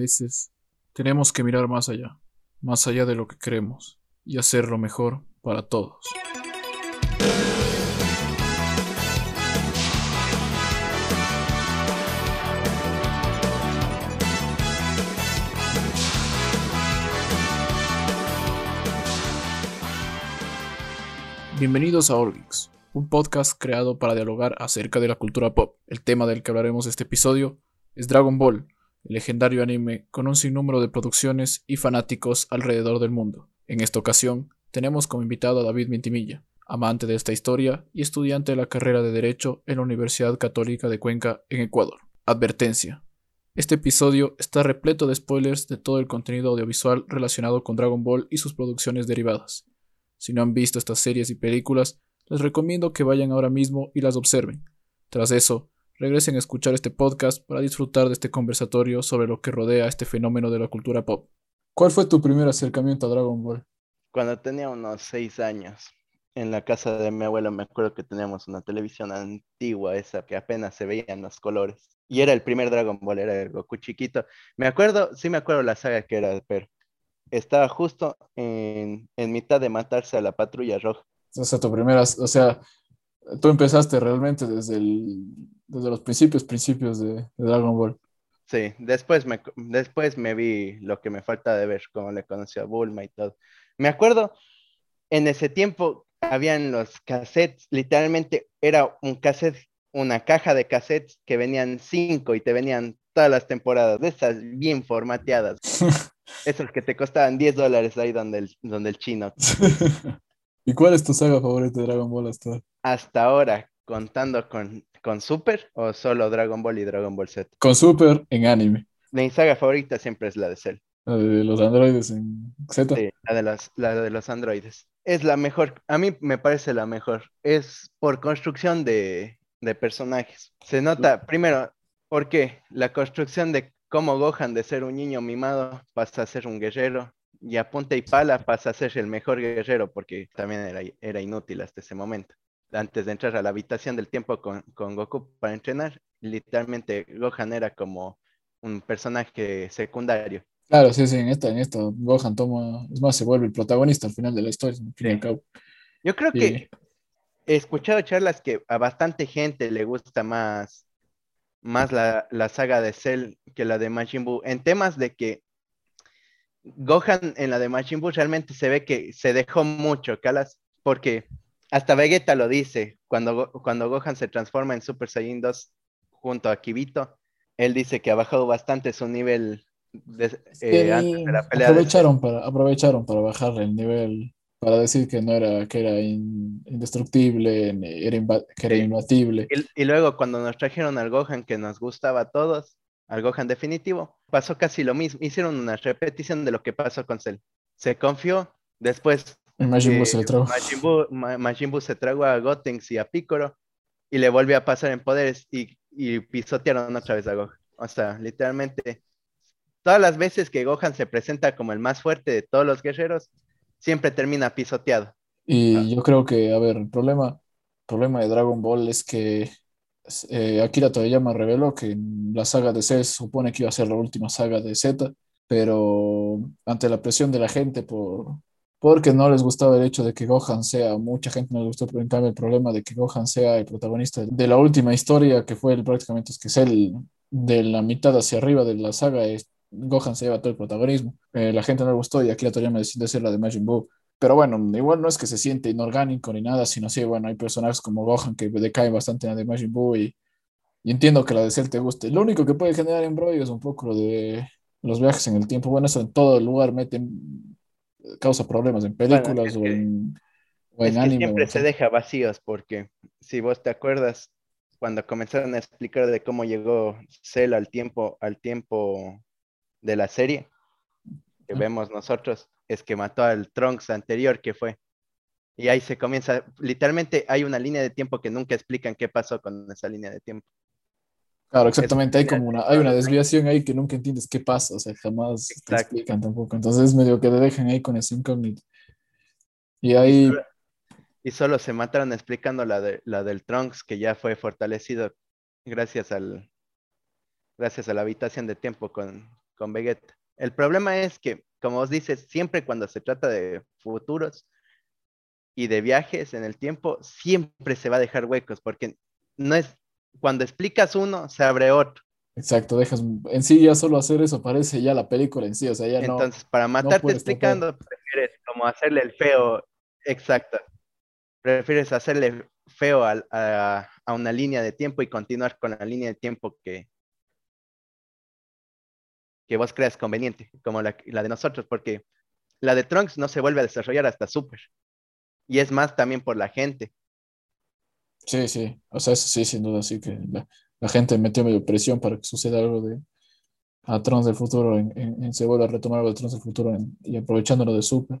veces tenemos que mirar más allá, más allá de lo que creemos, y hacer lo mejor para todos. Bienvenidos a Orgix, un podcast creado para dialogar acerca de la cultura pop. El tema del que hablaremos este episodio es Dragon Ball, el legendario anime con un sinnúmero de producciones y fanáticos alrededor del mundo. En esta ocasión, tenemos como invitado a David Mintimilla, amante de esta historia y estudiante de la carrera de Derecho en la Universidad Católica de Cuenca, en Ecuador. Advertencia. Este episodio está repleto de spoilers de todo el contenido audiovisual relacionado con Dragon Ball y sus producciones derivadas. Si no han visto estas series y películas, les recomiendo que vayan ahora mismo y las observen. Tras eso, regresen a escuchar este podcast para disfrutar de este conversatorio sobre lo que rodea este fenómeno de la cultura pop. ¿Cuál fue tu primer acercamiento a Dragon Ball? Cuando tenía unos seis años, en la casa de mi abuelo me acuerdo que teníamos una televisión antigua, esa que apenas se veían los colores. Y era el primer Dragon Ball, era el Goku chiquito. Me acuerdo, sí me acuerdo la saga que era, pero estaba justo en, mitad de matarse a la patrulla roja. O sea, tu primera, o sea, tú empezaste realmente desde, el, desde los principios, principios de, Dragon Ball. Sí, después me, después me vi lo que me falta de ver, cómo le conocí a Bulma y todo. Me acuerdo, en ese tiempo habían los cassettes, literalmente era un cassette, una caja de cassettes que venían cinco y te venían todas las temporadas, de esas bien formateadas. Esos que te costaban 10 dólares ahí donde el, donde el chino. ¿Y cuál es tu saga favorita de Dragon Ball hasta ahora? Hasta ahora, contando con, con Super o solo Dragon Ball y Dragon Ball Z. Con Super en anime. Mi saga favorita siempre es la de Cell. La de los androides en Z. Sí, la de los, la de los androides. Es la mejor, a mí me parece la mejor. Es por construcción de, de personajes. Se nota, primero, ¿por qué? La construcción de cómo Gohan de ser un niño mimado pasa a ser un guerrero y a punta y pala pasa a ser el mejor guerrero porque también era, era inútil hasta ese momento. Antes de entrar a la habitación del tiempo con, con Goku para entrenar, literalmente Gohan era como un personaje secundario. Claro, sí, sí, en esta, en esta, Gohan toma, es más, se vuelve el protagonista al final de la historia, Yo creo que he escuchado charlas que a bastante gente le gusta más más la, saga de Cell que la de Majin Buu, en temas de que Gohan en la de Majin Buu realmente se ve que se dejó mucho, Calas, porque hasta Vegeta lo dice, cuando, cuando Gohan se transforma en Super Saiyan 2 junto a Kibito, él dice que ha bajado bastante su nivel de, eh, la pelea. Aprovecharon, para, aprovecharon para bajar el nivel para decir que no era, que era indestructible, era que era imbatible. Y, luego cuando nos trajeron al Gohan que nos gustaba a todos, al Gohan definitivo, pasó casi lo mismo. Hicieron una repetición de lo que pasó con Cell. Se confió, después Majin Buu, se, tragó. Majin se tragó a Gotenks y a Piccolo y le volvió a pasar en poderes y, y pisotearon otra vez a Gohan. O sea, literalmente, todas las veces que Gohan se presenta como el más fuerte de todos los guerreros, siempre termina pisoteado. Y ah. yo creo que, a ver, el problema, problema de Dragon Ball es que eh, Akira Toriyama reveló que la saga de C supone que iba a ser la última saga de Z, pero ante la presión de la gente por, porque no les gustaba el hecho de que Gohan sea, mucha gente no le gustó, cambio el problema de que Gohan sea el protagonista de la última historia, que fue el, prácticamente es que es el de la mitad hacia arriba de la saga, es Gohan se lleva todo el protagonismo. Eh, la gente no le gustó y aquí la Toriyama decide ser la de Majin Buu. Pero bueno, igual no es que se siente inorgánico ni nada, sino sí, bueno, hay personajes como Gohan que decaen bastante en la de Majin Buu y, entiendo que la de Cell te guste. Lo único que puede generar embrollo es un poco lo de los viajes en el tiempo. Bueno, eso en todo lugar mete, causa problemas en películas o en, o en anime. Siempre se deja vacíos porque si vos te acuerdas, cuando comenzaron a explicar de cómo llegó Cell al tiempo, al tiempo de la serie que vemos nosotros es que mató al Trunks anterior que fue. Y ahí se comienza, literalmente hay una línea de tiempo que nunca explican qué pasó con esa línea de tiempo. Claro, exactamente, hay como una, hay una desviación ahí que nunca entiendes qué pasa, o sea, jamás te explican tampoco. Entonces medio que te dejan ahí con ese incógnito. Y ahí... Y solo, se mataron explicando la, de, la del Trunks que ya fue fortalecido gracias al gracias a la habitación de tiempo con, con Vegeta. El problema es que, como vos dices, siempre cuando se trata de futuros y de viajes en el tiempo, siempre se va a dejar huecos, porque no es, cuando explicas uno, se abre otro. Exacto, dejas, en sí ya solo hacer eso parece ya la película en sí, o sea, ya no. Entonces, para matarte explicando, prefieres como hacerle el feo, exacto, prefieres hacerle feo a, una línea de tiempo y continuar con la línea de tiempo que, que vos creas conveniente, como la, de nosotros, porque la de Trunks no se vuelve a desarrollar hasta Super. Y es más también por la gente. Sí, sí, o sea, sí, sin duda, sí que la, gente metió medio presión para que suceda algo de a del futuro, en, se vuelva a retomar algo de Trunks del futuro y aprovechándolo de Super.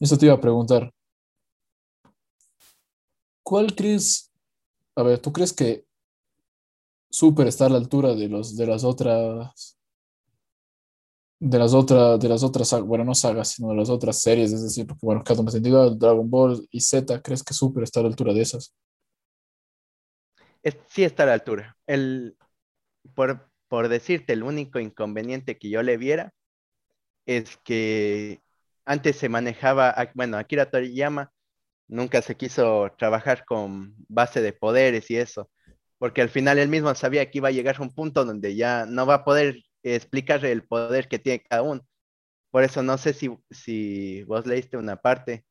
Eso te iba a preguntar, ¿Cuál crees? A ver, ¿tú crees que Super está a la altura de los de las otras de las otras de las otras bueno no sagas sino de las otras series es decir porque bueno cada sentido Dragon Ball y Z crees que Super está a la altura de esas sí está a la altura el por, por decirte el único inconveniente que yo le viera es que antes se manejaba bueno Akira Toriyama nunca se quiso trabajar con base de poderes y eso, porque al final él mismo sabía que iba a llegar a un punto donde ya no va a poder explicar el poder que tiene cada uno. Por eso no sé si, si vos leíste una parte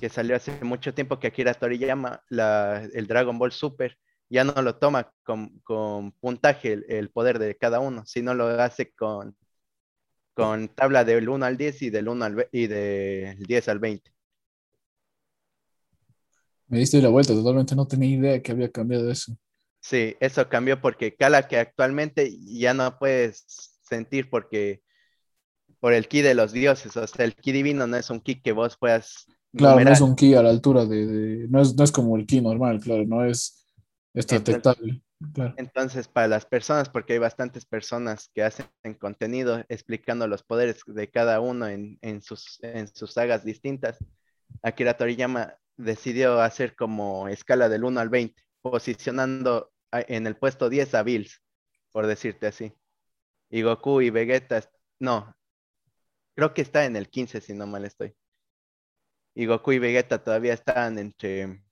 que salió hace mucho tiempo que Akira Toriyama, el Dragon Ball Super, ya no lo toma con, puntaje el, poder de cada uno, sino lo hace con, con tabla del 1 al 10 y del 1 al, y del 10 al 20. Me diste la vuelta, totalmente no tenía idea que había cambiado eso. Sí, eso cambió porque Cala que actualmente ya no puedes sentir porque por el ki de los dioses, o sea, el ki divino no es un ki que vos puedas. Claro, no es un ki a la altura de, no, es, no es como el ki normal, claro, no es, es detectable. Claro. Entonces, para las personas, porque hay bastantes personas que hacen contenido explicando los poderes de cada uno en, en, sus, en sus sagas distintas, Akira Toriyama decidió hacer como escala del 1 al 20, posicionando en el puesto 10 a Bills, por decirte así. Y Goku y Vegeta, no, creo que está en el 15 si no mal estoy. Y Goku y Vegeta todavía están entre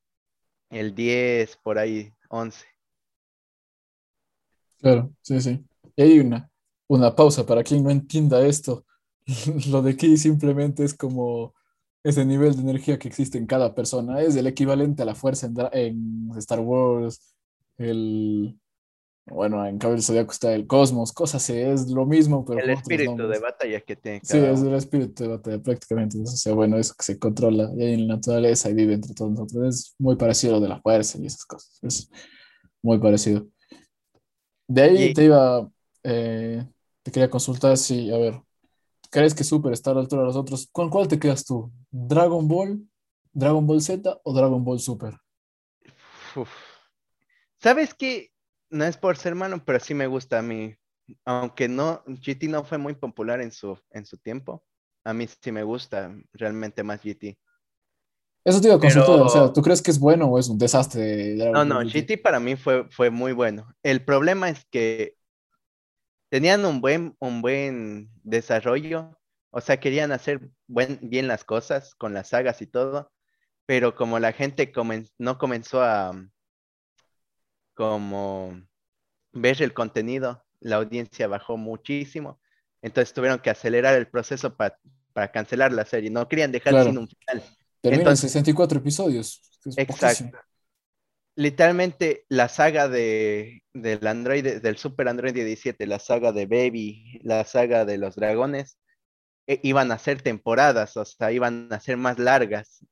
el 10, por ahí, 11. Claro, sí, sí. Y hay una, una pausa para quien no entienda esto. Lo de Ki simplemente es como ese nivel de energía que existe en cada persona. Es el equivalente a la fuerza en, Star Wars, el... Bueno, en Cabello Zodíaco está el cosmos, cosas es lo mismo, pero... El espíritu de batalla que tiene. sí, es el espíritu de batalla prácticamente. o sea, bueno, eso que se controla y hay en la naturaleza y vive entre todos nosotros. Es muy parecido a lo de la fuerza y esas cosas. Es muy parecido. De ahí te iba, eh, te quería consultar si, a ver, crees que Super está a la altura de los otros, ¿con cuál te quedas tú? ¿Dragon Ball, Dragon Ball Z o Dragon Ball Super? ¿Sabes qué? No es por ser malo, pero sí me gusta a mí. Aunque no, GT no fue muy popular en su, en su tiempo. A mí sí me gusta realmente más GT. Eso te iba a consultar, o sea, ¿tú crees que es bueno o es un desastre? no, no, GT para mí fue, fue muy bueno. El problema es que tenían un buen, un buen desarrollo, o sea, querían hacer buen, bien las cosas con las sagas y todo, pero como la gente no comenzó a como ver el contenido, la audiencia bajó muchísimo, entonces tuvieron que acelerar el proceso para, cancelar la serie, no querían dejar sin un final. Terminan 64 episodios. exacto literalmente la saga de, del Android, del Super Android 17, la saga de Baby, la saga de los dragones, e, iban a ser temporadas, o sea, iban a ser más largas.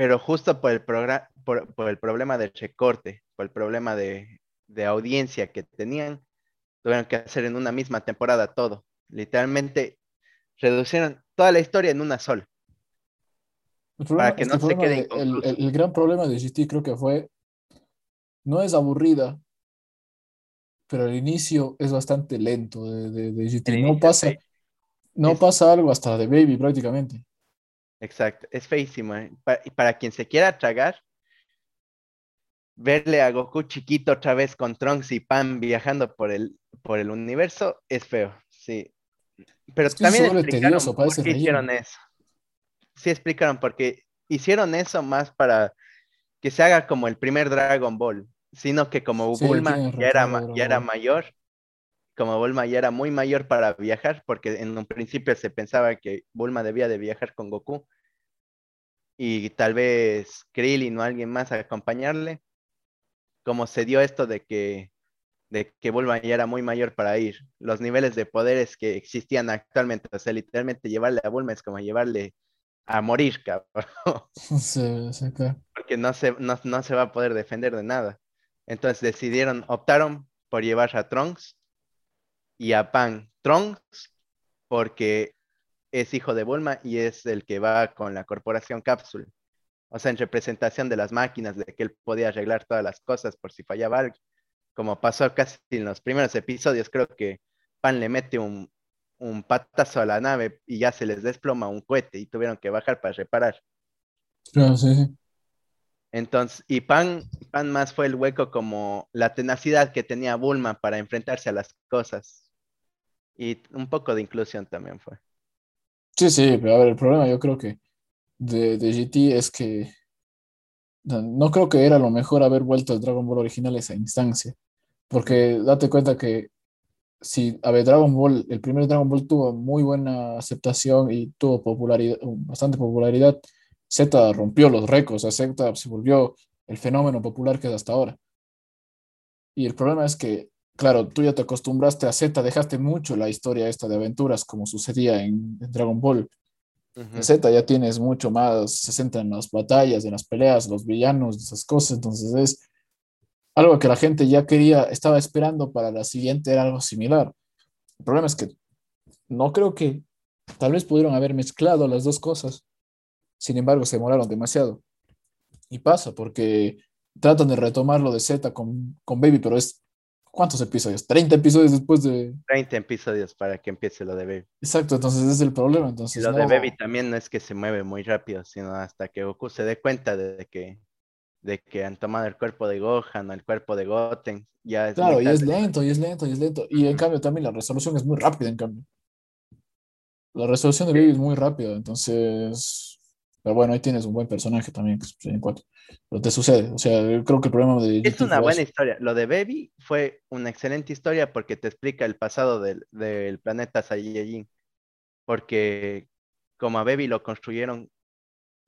Pero justo por el, por, el problema del recorte, por el problema de, de audiencia que tenían, tuvieron que hacer en una misma temporada todo. Literalmente reducieron toda la historia en una sola. para que no se quede el, el, gran problema de GT creo que fue no es aburrida, pero el inicio es bastante lento de, de, GT. No pasa, no pasa algo hasta de Baby prácticamente. Exacto, es feísimo. ¿eh? Para, para quien se quiera tragar, verle a Goku chiquito otra vez con Trunks y Pan viajando por el, por el universo es feo. Sí. Pero Es que también explicaron tedioso, por qué hicieron eso. Sí explicaron porque hicieron eso más para que se haga como el primer Dragon Ball, sino que como Sí, Bulma ya era, ya era mayor, como Bulma ya era muy mayor para viajar, porque en un principio se pensaba que Bulma debía de viajar con Goku y tal vez Krillin o alguien más a acompañarle, como se dio esto de que de que Bulma ya era muy mayor para ir. Los niveles de poderes que existían actualmente, o sea, literalmente llevarle a Bulma es como llevarle a morir, cabrón, Sí, sí, claro. porque no se, no, no se va a poder defender de nada. Entonces decidieron, optaron por llevar a Trunks y a Pan. Trunks porque es hijo de Bulma y es el que va con la corporación Capsule. O sea, en representación de las máquinas, de que él podía arreglar todas las cosas por si fallaba algo. Como pasó casi en los primeros episodios, creo que Pan le mete un, un patazo a la nave y ya se les desploma un cohete y tuvieron que bajar para reparar. Claro, sí, sí. Entonces, y Pan, Pan más fue el hueco como la tenacidad que tenía Bulma para enfrentarse a las cosas. Y un poco de inclusión también fue. Sí, sí, pero a ver, el problema yo creo que de, de GT es que no, creo que era lo mejor haber vuelto al Dragon Ball original a esa instancia. Porque date cuenta que si, a ver, Dragon Ball, el primer Dragon Ball tuvo muy buena aceptación y tuvo popularidad, bastante popularidad, Z rompió los récords, Z se volvió el fenómeno popular que es hasta ahora. Y el problema es que, claro, tú ya te acostumbraste a Z, dejaste mucho la historia esta de aventuras como sucedía en, en Dragon Ball. En Z ya tienes mucho más, se centra en las batallas, en las peleas, los villanos, esas cosas. Entonces es algo que la gente ya quería, estaba esperando para la siguiente, era algo similar. El problema es que no creo que tal vez pudieron haber mezclado las dos cosas. Sin embargo, se demoraron demasiado. Y pasa porque tratan de retomar lo de Z con, con Baby, pero es ¿cuántos episodios? 30 episodios después de... 30 episodios para que empiece lo de Baby. Exacto, entonces ese es el problema. Y Entonces, lo de Baby también no es que se mueve muy rápido, sino hasta que Goku se dé cuenta de que, de que han tomado el cuerpo de Gohan o el cuerpo de Goten. Ya es Claro, y es lento, y es lento, y es lento. Y en cambio también la resolución es muy rápida, en cambio. La resolución de Baby es muy rápida, entonces... Pero bueno, ahí tienes un buen personaje también, que es Super 4. Pero te sucede, o sea, yo creo que el problema de Es una buena eso. historia. Lo de Baby fue una excelente historia porque te explica el pasado del, del planeta Saiyajin. Porque como a Baby lo construyeron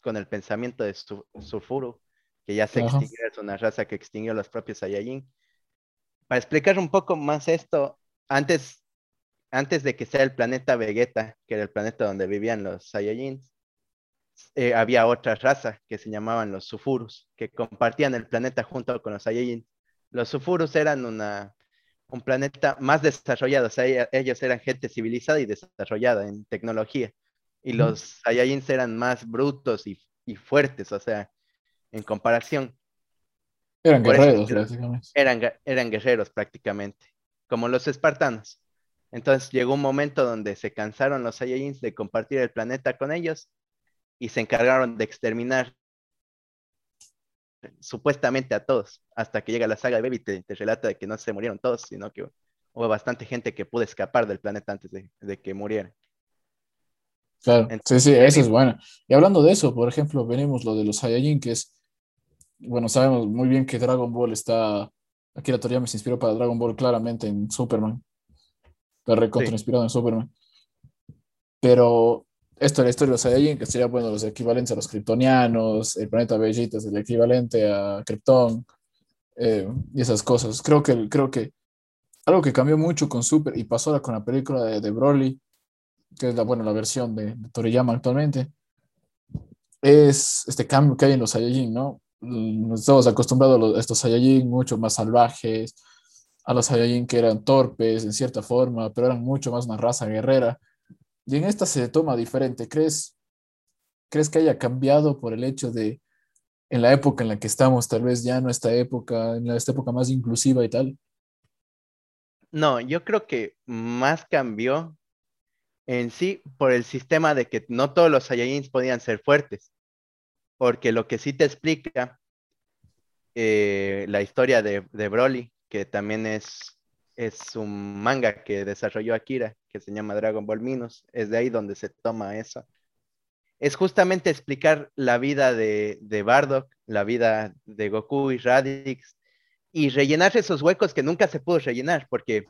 con el pensamiento de su, Sufuru, que ya se Ajá. extinguió, es una raza que extinguió los propios Saiyajin. Para explicar un poco más esto, antes, antes de que sea el planeta Vegeta, que era el planeta donde vivían los Saiyajins, eh, había otra raza que se llamaban los Sufurus, que compartían el planeta junto con los Saiyajin. Los Sufurus eran una, un planeta más desarrollado, o sea, ella- ellos eran gente civilizada y desarrollada en tecnología. Y los Saiyajins eran más brutos y, y fuertes, o sea, en comparación, Eran por guerreros, prácticamente. eran, eran guerreros prácticamente, como los espartanos. Entonces llegó un momento donde se cansaron los Saiyajins de compartir el planeta con ellos y se encargaron de exterminar supuestamente a todos, hasta que llega la saga de Baby, te, te relata de que no se murieron todos, sino que hubo bastante gente que pudo escapar del planeta antes de, de que murieran. Claro, sí, sí, eso es bueno. Y hablando de eso, por ejemplo, venimos lo de los Saiyajin, que es, bueno, sabemos muy bien que Dragon Ball está, Akira Toriyama se inspiró para Dragon Ball claramente en Superman, está recontra Sí. inspirado en Superman. Pero esto es la historia de los Saiyajin, que sería, bueno, los equivalentes a los kryptonianos, el planeta Vegeta es el equivalente a Krypton, eh, y esas cosas. Creo que, creo que algo que cambió mucho con Super y pasó ahora con la película de, de Broly, que es la, bueno, la versión de, de Toriyama actualmente, es este cambio que hay en los Saiyajin, ¿no? Mm, Estamos acostumbrados a, los- a estos Saiyajin mucho más salvajes, a los Saiyajin que eran torpes en cierta forma, pero eran mucho más una raza guerrera. Y en esta se toma diferente. ¿Crees, ¿Crees que haya cambiado por el hecho de, en la época en la que estamos, tal vez ya no esta época, en esta época más inclusiva y tal? No, yo creo que más cambió en sí por el sistema de que no todos los Saiyajins podían ser fuertes. Porque lo que sí te explica eh, la historia de, de Broly, que también es es un manga que desarrolló Akira, que se llama Dragon Ball Minus. Es de ahí donde se toma eso. Es justamente explicar la vida de, de Bardock, la vida de Goku y Radix, y rellenar esos huecos que nunca se pudo rellenar, porque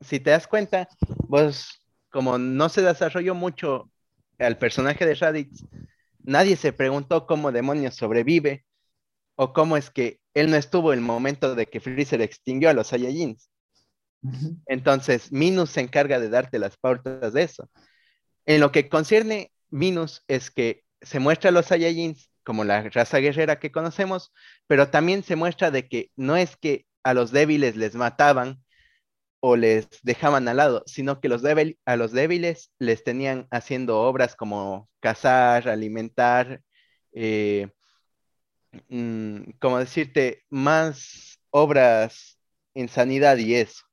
si te das cuenta, vos, como no se desarrolló mucho al personaje de Radix, nadie se preguntó cómo demonios sobrevive o cómo es que él no estuvo el momento de que Freezer extinguió a los Saiyajins. Entonces, Minus se encarga de darte las pautas de eso. En lo que concierne Minus es que se muestra a los Saiyajins como la raza guerrera que conocemos, pero también se muestra de que no es que a los débiles les mataban o les dejaban al lado, sino que los a los débiles les tenían haciendo obras como cazar, alimentar, eh, mm, como decirte, más obras en sanidad y eso.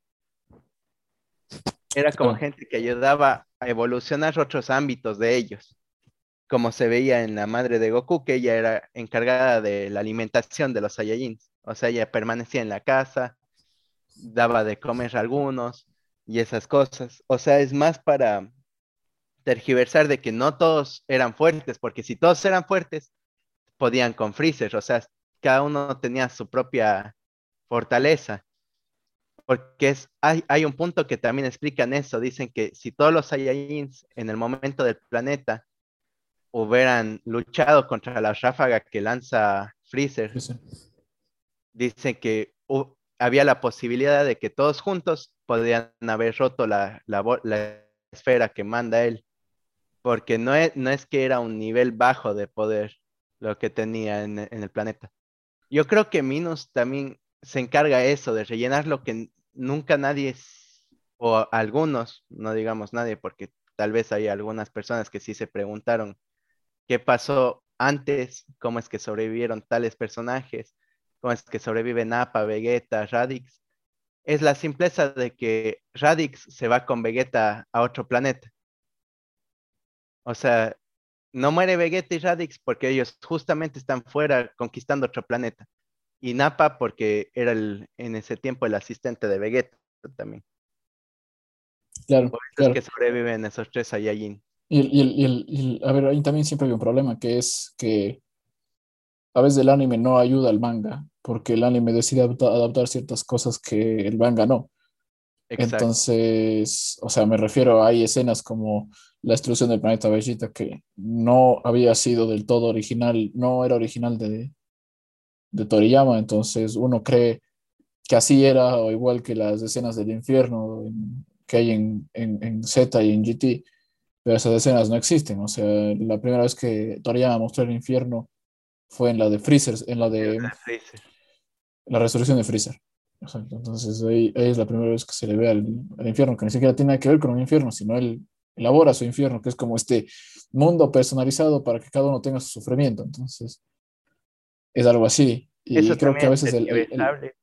Era como gente que ayudaba a evolucionar otros ámbitos de ellos, como se veía en la madre de Goku, que ella era encargada de la alimentación de los Saiyajins. O sea, ella permanecía en la casa, daba de comer a algunos y esas cosas. O sea, es más para tergiversar de que no todos eran fuertes, porque si todos eran fuertes, podían con Freezer. O sea, cada uno tenía su propia fortaleza porque es, hay, hay, un punto que también explican eso, dicen que si todos los Saiyajins en el momento del planeta hubieran luchado contra la ráfaga que lanza Freezer, dicen que había la posibilidad de que todos juntos podrían haber roto la, la, esfera que manda él, porque no es, no es que era un nivel bajo de poder lo que tenía en, en el planeta. Yo creo que Minus también se encarga eso, de rellenar lo que nunca nadie, o algunos, no digamos nadie, porque tal vez hay algunas personas que sí se preguntaron qué pasó antes, cómo es que sobrevivieron tales personajes, cómo es que sobreviven Nappa, Vegeta, Radix. Es la simpleza de que Radix se va con Vegeta a otro planeta. O sea, no muere Vegeta y Radix porque ellos justamente están fuera conquistando otro planeta y Nappa porque era el, en ese tiempo el asistente de Vegeta también. Claro, claro. que sobreviven esos tres Saiyajin. Y, y, y, y, a ver, ahí también siempre hay un problema, que es que a veces el anime no ayuda al manga, porque el anime decide adaptar, ciertas cosas que el manga no. Exacto. Entonces, o sea, me refiero, hay escenas como la destrucción del planeta Vegeta que no había sido del todo original, no era original de, de Toriyama, entonces uno cree que así era, o igual que las escenas del infierno que hay en, en, Z y en GT, pero esas escenas no existen, o sea, la primera vez que Toriyama mostró el infierno fue en la de Freezer, en la de la resurrección de Freezer. Entonces ahí, es la primera vez que se le ve al, infierno, que ni siquiera tiene que ver con un infierno, sino él elabora su infierno, que es como este mundo personalizado para que cada uno tenga su sufrimiento. Entonces, es algo así. Y Eso creo que a veces el, el,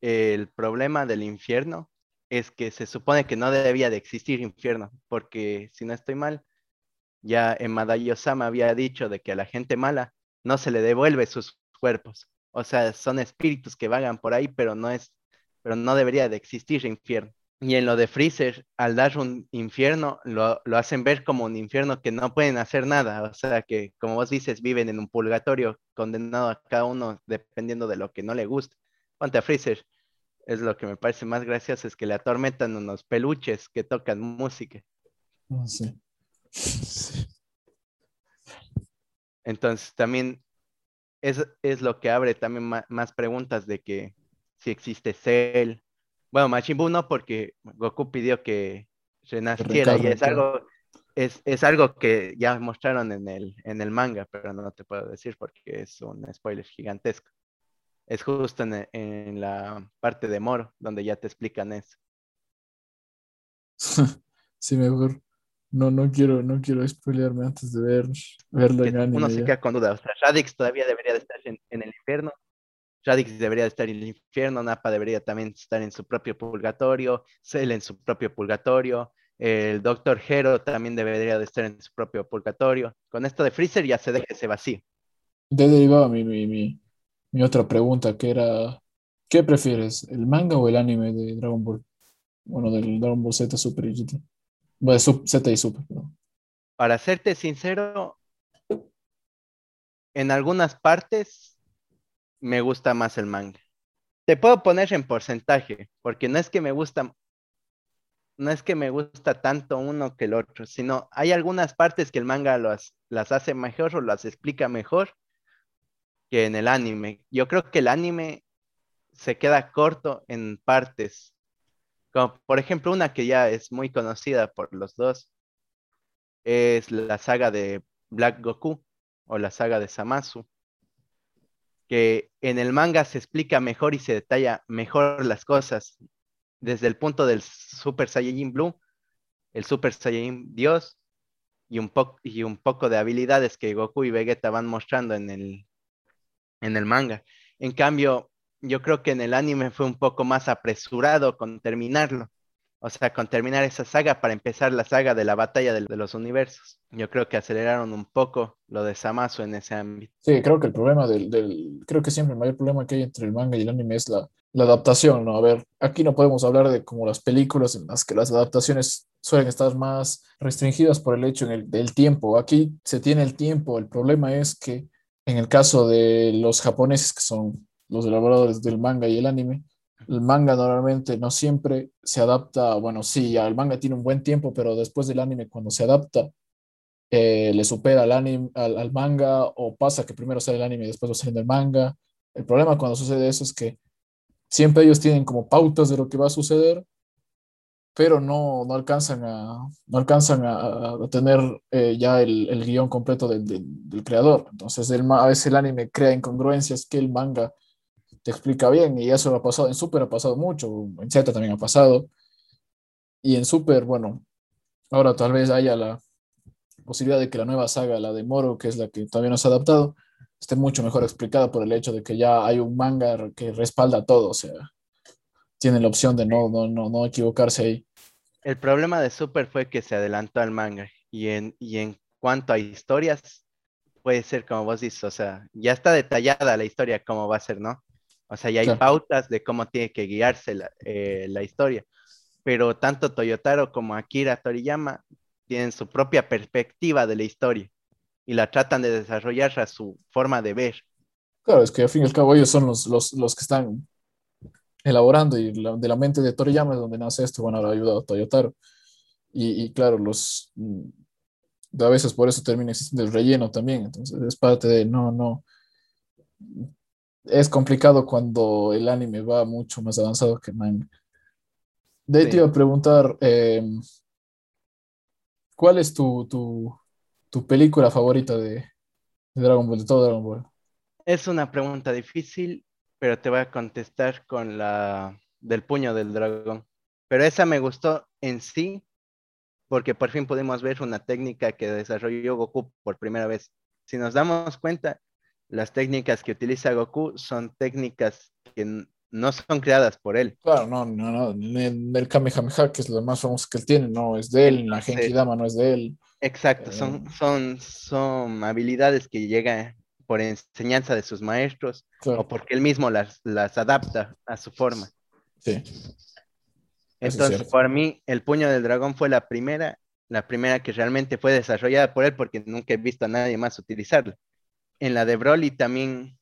el, problema del infierno es que se supone que no debía de existir infierno, porque si no estoy mal, ya en Madayosama había dicho de que a la gente mala no se le devuelve sus cuerpos. O sea, son espíritus que vagan por ahí, pero no es, pero no debería de existir infierno. Y en lo de Freezer, al dar un infierno, lo, lo, hacen ver como un infierno que no pueden hacer nada. O sea, que como vos dices, viven en un purgatorio condenado a cada uno dependiendo de lo que no le guste. Ponte a Freezer. Es lo que me parece más gracioso, es que le atormentan unos peluches que tocan música. Sí. Entonces, también es, es, lo que abre también más, más preguntas de que si existe Cell, bueno, Majin Buu no, porque Goku pidió que renaciera y es algo, es, es, algo que ya mostraron en el, en el manga, pero no te puedo decir porque es un spoiler gigantesco. Es justo en, en la parte de Moro, donde ya te explican eso. sí, mejor. No, no quiero, no quiero spoilearme antes de ver, verlo en anime. Uno se queda con duda. O sea, Radix todavía debería de estar en, en el infierno Radix debería estar en el infierno, Nappa debería también estar en su propio purgatorio, Cell en su propio purgatorio, el Doctor Hero también debería de estar en su propio purgatorio. Con esto de Freezer ya se deja ese vacío. De derivaba mi, mi, mi, mi, otra pregunta, que era, ¿qué prefieres, el manga o el anime de Dragon Ball? Bueno, del Dragon Ball Z Super y GT. Bueno, Z y Super, Para serte sincero, en algunas partes me gusta más el manga. Te puedo poner en porcentaje, porque no es que me gusta, no es que me gusta tanto uno que el otro, sino hay algunas partes que el manga las hace mejor o las explica mejor que en el anime. Yo creo que el anime se queda corto en partes. Como por ejemplo, una que ya es muy conocida por los dos es la saga de Black Goku o la saga de Samasu, que en el manga se explica mejor y se detalla mejor las cosas desde el punto del Super Saiyajin Blue, el Super Saiyajin Dios y un, y un poco de habilidades que Goku y Vegeta van mostrando en el, en el manga. En cambio, yo creo que en el anime fue un poco más apresurado con terminarlo. O sea, con terminar esa saga para empezar la saga de la batalla de, los universos. Yo creo que aceleraron un poco lo de Samasu en ese ámbito. Sí, creo que el problema del, creo que siempre el mayor problema que hay entre el manga y el anime es la, adaptación, ¿no? A ver, aquí no podemos hablar de como las películas en las que las adaptaciones suelen estar más restringidas por el hecho del tiempo. Aquí se tiene el tiempo, el problema es que en el caso de los japoneses, que son los elaboradores del manga y el anime, el manga normalmente no siempre se adapta, bueno, sí, el manga tiene un buen tiempo, pero después del anime, cuando se adapta, eh, le supera al, anime, al, manga o pasa que primero sale el anime y después va saliendo el manga. El problema cuando sucede eso es que siempre ellos tienen como pautas de lo que va a suceder, pero no, no alcanzan a, no alcanzan a, tener eh, ya el, el, guion completo del, del, creador. Entonces, el, a veces el anime crea incongruencias que el manga te explica bien y eso ha pasado en Super, ha pasado mucho, en Z también ha pasado. Y en Super, bueno, ahora tal vez haya la posibilidad de que la nueva saga, la de Moro, que es la que todavía no se ha adaptado, esté mucho mejor explicada por el hecho de que ya hay un manga que respalda todo, o sea, tiene la opción de no, no, no, no equivocarse ahí. El problema de Super fue que se adelantó al manga y en, y en cuanto a historias, puede ser como vos dices, o sea, ya está detallada la historia, cómo va a ser, ¿no? O sea, ya hay pautas de cómo tiene que guiarse eh, la, historia. Pero tanto Toyotaro como Akira Toriyama tienen su propia perspectiva de la historia y la tratan de desarrollar a su forma de ver. Claro, es que al fin y al cabo ellos son los, los, los que están elaborando y de la mente de Toriyama es donde nace esto, bueno, ha ayudado a Toyotaro. Y, y, claro, los, mm, a veces por eso termina existiendo el relleno también, entonces es parte de, no, no, es complicado cuando el anime va mucho más avanzado que el manga. De ahí te iba a preguntar, eh, ¿cuál es tu, tu, película favorita de, Dragon Ball, de todo Dragon Ball? Es una pregunta difícil, pero te voy a contestar con la del puño del dragón. Pero esa me gustó en sí, porque por fin pudimos ver una técnica que desarrolló Goku por primera vez. Si nos damos cuenta, las técnicas que utiliza Goku son técnicas que no son creadas por él. Claro, no, no, no. El Kamehameha, que es lo más famoso que él tiene, no es de él. La Genki Dama no es de él. Exacto, son, eh, son, son habilidades que llegan por enseñanza de sus maestros o porque él mismo las, las adapta a su forma. Sí. Entonces, por mí, el puño del dragón fue la primera, la primera que realmente fue desarrollada por él porque nunca he visto a nadie más utilizarla en la de Broly también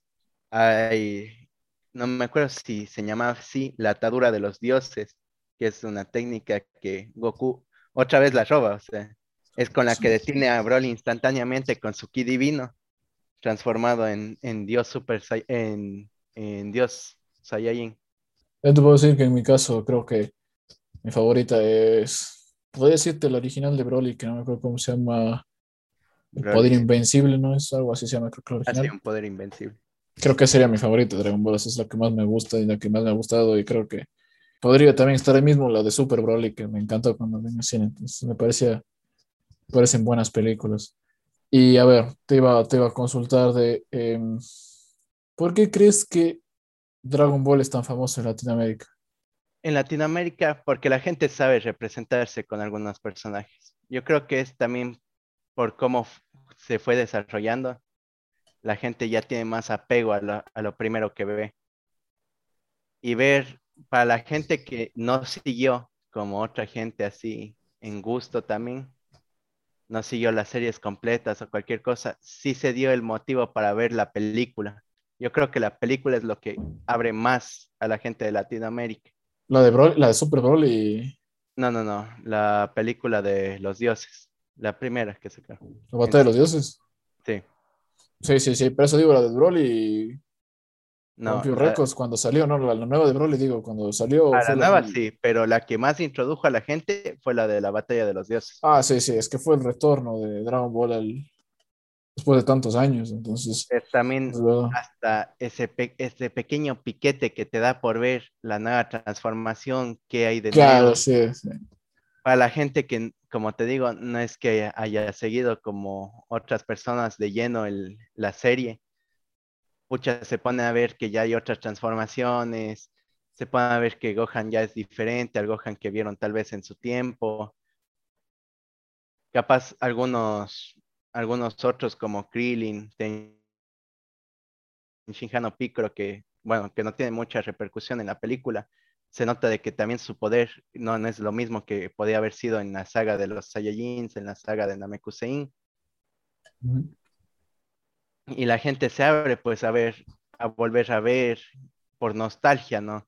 hay, no me acuerdo si se llamaba así, la atadura de los dioses, que es una técnica que Goku otra vez la roba, o sea, es con la que detiene a Broly instantáneamente con su ki divino, transformado en, Dios Super en, en Dios Saiyajin. Yo te puedo decir que en mi caso creo que mi favorita es, podría decirte la original de Broly, que no me acuerdo cómo se llama, poder invencible, ¿no? Es algo así se llama, creo que Así, un poder invencible. Creo que sería mi favorito, Dragon Ball. es la que más me gusta y la que más me ha gustado. Y creo que podría también estar ahí mismo la de Super Broly, que me encantó cuando venía cine. Entonces me parecía, parecen buenas películas. Y a ver, te iba, te iba a consultar de em, ¿por qué crees que Dragon Ball es tan famoso en Latinoamérica? En Latinoamérica, porque la gente sabe representarse con algunos personajes. Yo creo que es también por cómo se fue desarrollando, la gente ya tiene más apego a lo, primero que ve. Y ver, para la gente que no siguió como otra gente así en gusto también, no siguió las series completas o cualquier cosa, sí se dio el motivo para ver la película. Yo creo que la película es lo que abre más a la gente de Latinoamérica. La de, la de Super Broly. No, no, no, la película de los dioses, la primera que creó. ¿La batalla de los dioses? Sí. Sí, sí, sí, pero eso digo, la de Broly no, rompió récords cuando salió, ¿no? La, nueva de Broly, digo, cuando salió. la nueva sí, pero la que más introdujo a la gente fue la de la batalla de los dioses. Ah, sí, sí, es que fue el retorno de Dragon Ball al... después de tantos años, entonces. Es también hasta ese, ese pequeño piquete que te da por ver la nueva transformación que hay de Claro, sí, sí. Para la gente que, como te digo, no es que haya seguido como otras personas de lleno el, la serie pucha, se pone a ver que ya hay otras transformaciones, se pone a ver que Gohan ya es diferente al Gohan que vieron tal vez en su tiempo. Capaz algunos, algunos otros como Krillin, Shinjano Piccolo, que, bueno, que no tiene mucha repercusión en la película, se nota de que también su poder no, es lo mismo que podía haber sido en la saga de los Saiyajins, en la saga de Namekusein y la gente se abre pues a ver, a volver a ver por nostalgia, ¿no?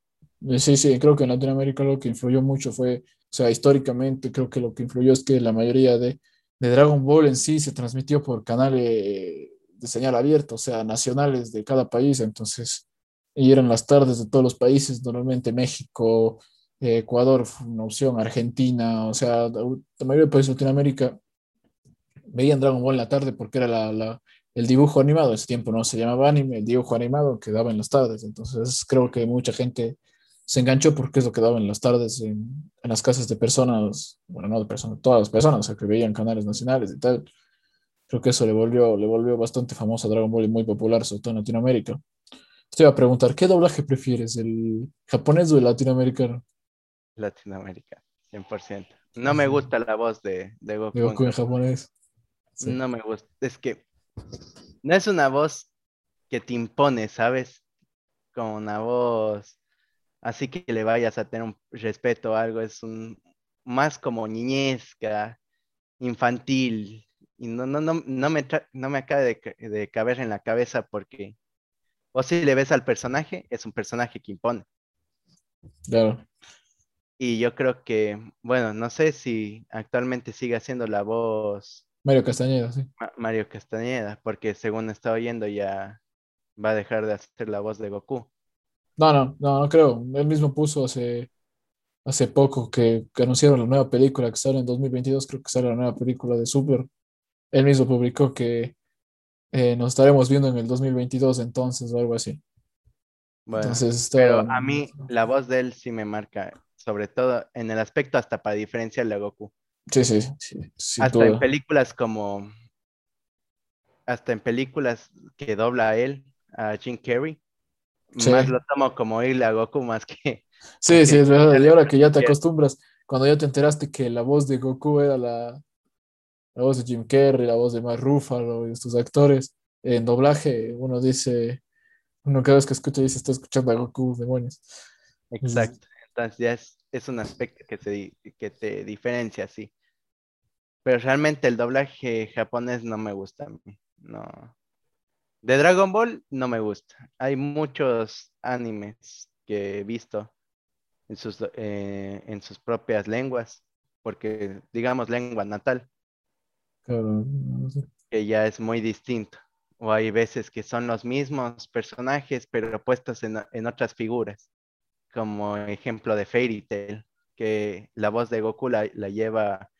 Eh, sí, sí, creo que en Latinoamérica lo que influyó mucho fue, o sea, históricamente creo que lo que influyó es que la mayoría de, de Dragon Ball en sí se transmitió por canales de señal abierta, o sea, nacionales de cada país, entonces, y eran las tardes de todos los países, normalmente México, Ecuador una opción, Argentina, o sea, la mayoría de países de Latinoamérica veían Dragon Ball en la tarde porque era la, la el dibujo animado, ese tiempo no se llamaba anime, el dibujo animado quedaba en las tardes, entonces creo que mucha gente se enganchó porque es lo que daba en las tardes en, las casas de personas, bueno, no de personas, todas las personas, o sea, que veían canales nacionales y tal. Creo que eso le volvió, le volvió bastante famoso a Dragon Ball y muy popular, sobre todo en Latinoamérica. Te iba a preguntar, ¿qué doblaje prefieres, el japonés o el latinoamericano? Latinoamérica, 100%. No me gusta la voz de, de Goku. De Goku en japonés. No me gusta. Es que no es una voz que te impone, ¿sabes? Como una voz así que le vayas a tener un respeto o algo, es un más como niñezca, infantil, y no, no, no, no me, no me acaba de, de, caber en la cabeza porque o si le ves al personaje, es un personaje que impone. Claro. Y yo creo que, bueno, no sé si actualmente sigue haciendo la voz Mario Castañeda, sí. Mario Castañeda, porque según estaba oyendo ya va a dejar de hacer la voz de Goku. No, no, no, no creo. Él mismo puso hace, hace poco que, anunciaron la nueva película que sale en 2022, creo que sale la nueva película de Super. Él mismo publicó que eh, nos estaremos viendo en el 2022 entonces o algo así. Bueno, entonces, pero a mí la voz de él sí me marca, sobre todo en el aspecto hasta para diferenciarle a Goku. Sí, sí, sí. hasta en películas como. Hasta en películas que dobla a él, a Jim Carrey. Más lo tomo como irle a Goku más que. Sí, sí, es verdad. Y ahora que ya te acostumbras, cuando ya te enteraste que la voz de Goku era la, la voz de Jim Carrey, la voz de Mark Ruffalo y estos actores, en doblaje, uno dice, uno cada vez que escucha dice, está escuchando a Goku, demonios. Exacto. Entonces ya es, es un aspecto que, se, que te diferencia, sí. Pero realmente el doblaje japonés no me gusta a mí. No. De Dragon Ball no me gusta. Hay muchos animes que he visto en sus, eh, en sus propias lenguas, porque digamos lengua natal, que ya es muy distinto. O hay veces que son los mismos personajes, pero puestos en, en otras figuras, como ejemplo de Fairy Tail, que la voz de Goku la, la lleva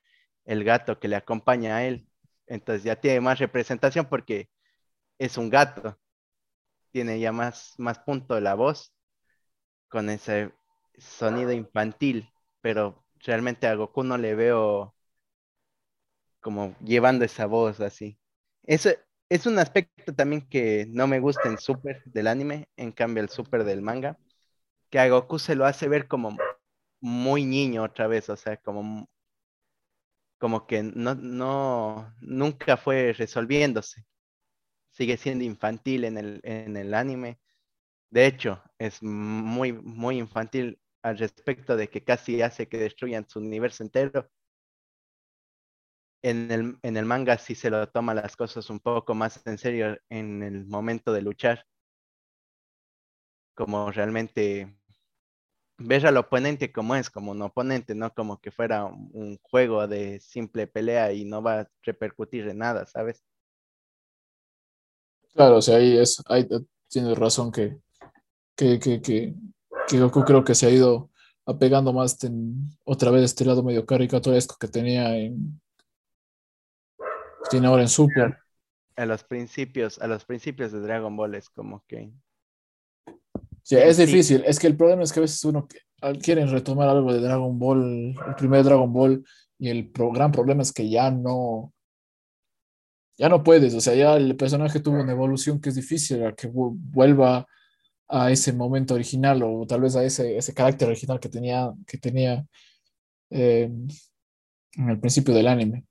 el gato que le acompaña a él. Entonces ya tiene más representación porque es un gato. Tiene ya más, más punto la voz con ese sonido infantil, pero realmente a Goku no le veo como llevando esa voz así. Eso es un aspecto también que no me gusta en Super del anime, en cambio el Super del manga, que a Goku se lo hace ver como muy niño otra vez, o sea, como como que no, no, nunca fue resolviéndose. Sigue siendo infantil en el, en el anime. De hecho, es muy, muy infantil al respecto de que casi hace que destruyan su universo entero. En el, en el manga sí se lo toma las cosas un poco más en serio en el momento de luchar. Como realmente ver al oponente como es, como un oponente, no como que fuera un, juego de simple pelea y no va a repercutir en nada, ¿sabes? Claro, o sea, ahí es, ahí tienes razón que, que, que, que, que Goku creo que se ha ido apegando más otra vez este lado medio caricaturesco que tenía en tiene ahora en Super. A los principios, a los principios de Dragon Ball es como que Sí, es difícil. Es que el problema es que a veces uno quiere retomar algo de Dragon Ball, el primer Dragon Ball, y el gran problema es que ya no, ya no puedes. O sea, ya el personaje tuvo una evolución que es difícil a que vuelva a ese momento original o tal vez a ese, ese carácter original que tenía, que tenía eh, en el principio del anime.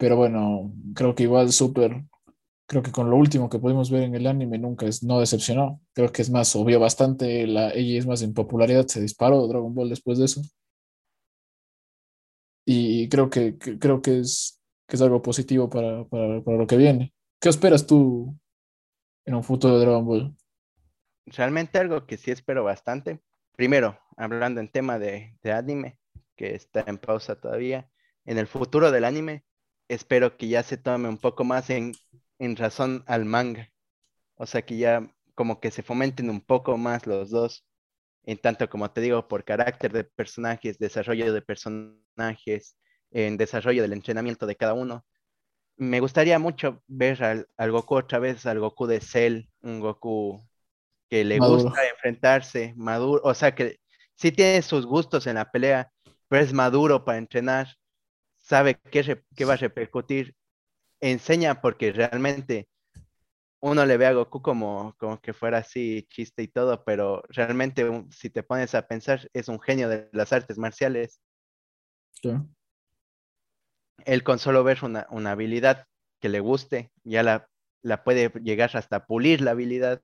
Pero bueno, creo que igual Super creo que con lo último que pudimos ver en el anime nunca es, no decepcionó. Creo que es más, obvio bastante, la, ella es más en popularidad, se disparó Dragon Ball después de eso. Y creo que, creo que es, que es algo positivo para, para, para, lo que viene. ¿Qué esperas tú en un futuro de Dragon Ball? Realmente algo que sí espero bastante. Primero, hablando en tema de, de anime, que está en pausa todavía. En el futuro del anime, espero que ya se tome un poco más en en razón al manga. O sea que ya como que se fomenten un poco más los dos, en tanto como te digo, por carácter de personajes, desarrollo de personajes, en desarrollo del entrenamiento de cada uno. Me gustaría mucho ver al, Goku otra vez, al Goku de Cell, un Goku que le gusta enfrentarse, maduro, o sea que sí tiene sus gustos en la pelea, pero es maduro para entrenar, sabe qué, qué va a repercutir. Enseña porque realmente uno le ve a Goku como, como que fuera así chiste y todo, pero realmente si te pones a pensar es un genio de las artes marciales. Él con solo ver una, habilidad que le guste, ya la, la, puede llegar hasta pulir la habilidad,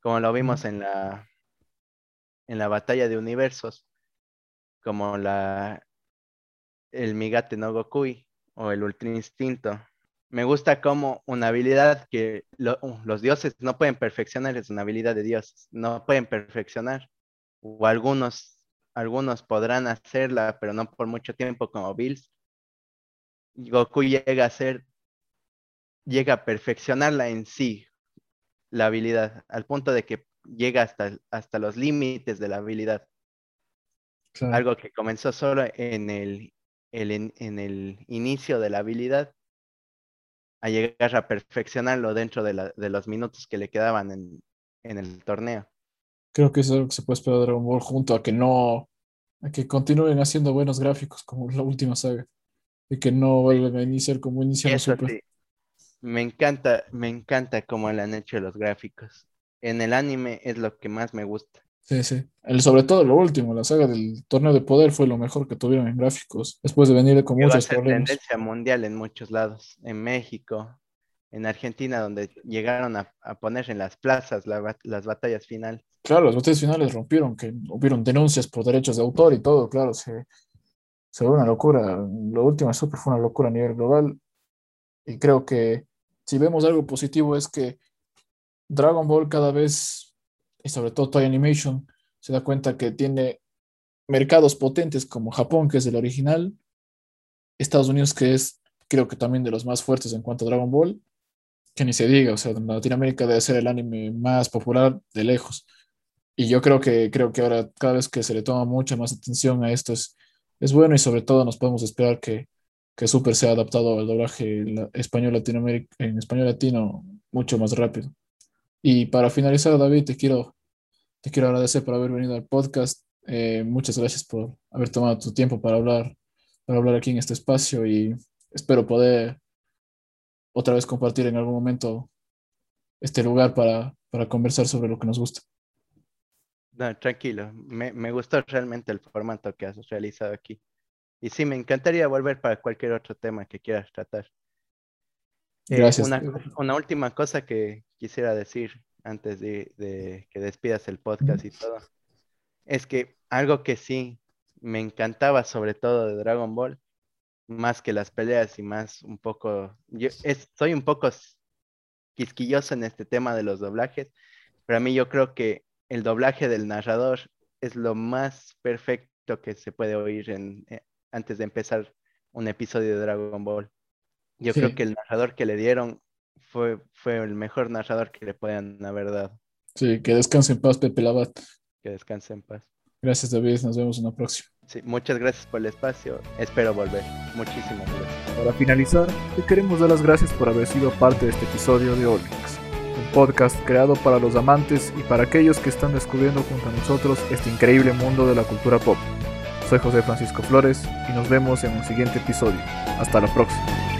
como lo vimos en la, en la batalla de universos, como la, el Migate no Gokui o el Ultra Instinto me gusta como una habilidad que uh, los dioses no pueden perfeccionar, es una habilidad de dioses, no pueden perfeccionar. O algunos, algunos podrán hacerla, pero no por mucho tiempo como Bills. Goku llega a ser, llega a perfeccionarla en sí, la habilidad, al punto de que llega hasta, hasta los límites de la habilidad. Algo que comenzó solo en el, en el inicio de la habilidad a llegar a perfeccionarlo dentro de, los minutos que le quedaban en, el torneo. Creo que eso es algo que se puede esperar de Dragon Ball junto a que no, a que continúen haciendo buenos gráficos como la última saga y que no vuelvan a iniciar como iniciaron Super. Me encanta, me encanta cómo le han hecho los gráficos. En el anime es lo que más me gusta. Sí, sí. El, sobre todo lo último, la saga del torneo de poder fue lo mejor que tuvieron en gráficos, después de venir con muchos problemas. tendencia mundial en muchos lados, en México, en Argentina, donde llegaron a, poner en las plazas las batallas finales. Claro, las batallas finales rompieron, que hubieron denuncias por derechos de autor y todo, claro, se, se fue una locura. Lo último Super fue una locura a nivel global. Y creo que si vemos algo positivo es que Dragon Ball cada vez y sobre todo Toy Animation se da cuenta que tiene mercados potentes como Japón, que es el original, Estados Unidos, que es creo que también de los más fuertes en cuanto a Dragon Ball, que ni se diga, o sea, en Latinoamérica debe ser el anime más popular de lejos. Y yo creo que, creo que ahora cada vez que se le toma mucha más atención a esto es, es bueno y sobre todo nos podemos esperar que, que Super sea adaptado al doblaje español en español latino mucho más rápido. Y para finalizar, David, te quiero, te quiero agradecer por haber venido al podcast. Eh, muchas gracias por haber tomado tu tiempo para hablar, para hablar aquí en este espacio y espero poder otra vez compartir en algún momento este lugar para, para conversar sobre lo que nos gusta. No, tranquilo, me, me, gustó realmente el formato que has realizado aquí. Y sí, me encantaría volver para cualquier otro tema que quieras tratar. Eh, Gracias. una, última cosa que quisiera decir antes de, que despidas el podcast y todo. Es que algo que sí me encantaba sobre todo de Dragon Ball, más que las peleas y más un poco, yo soy un poco quisquilloso en este tema de los doblajes, pero a mí yo creo que el doblaje del narrador es lo más perfecto que se puede oír en, eh, antes de empezar un episodio de Dragon Ball. Yo creo que el narrador que le dieron fue, fue el mejor narrador que le puedan haber dado. Sí, que descanse en paz, Pepe Labat. Que descanse en paz. Gracias, David. Nos vemos en la próxima. Sí, muchas gracias por el espacio. Espero volver. Muchísimas gracias. Para finalizar, te queremos dar las gracias por haber sido parte de este episodio de Olmix, un podcast creado para los amantes y para aquellos que están descubriendo junto a nosotros este increíble mundo de la cultura pop. Soy José Francisco Flores y nos vemos en un siguiente episodio. Hasta la próxima.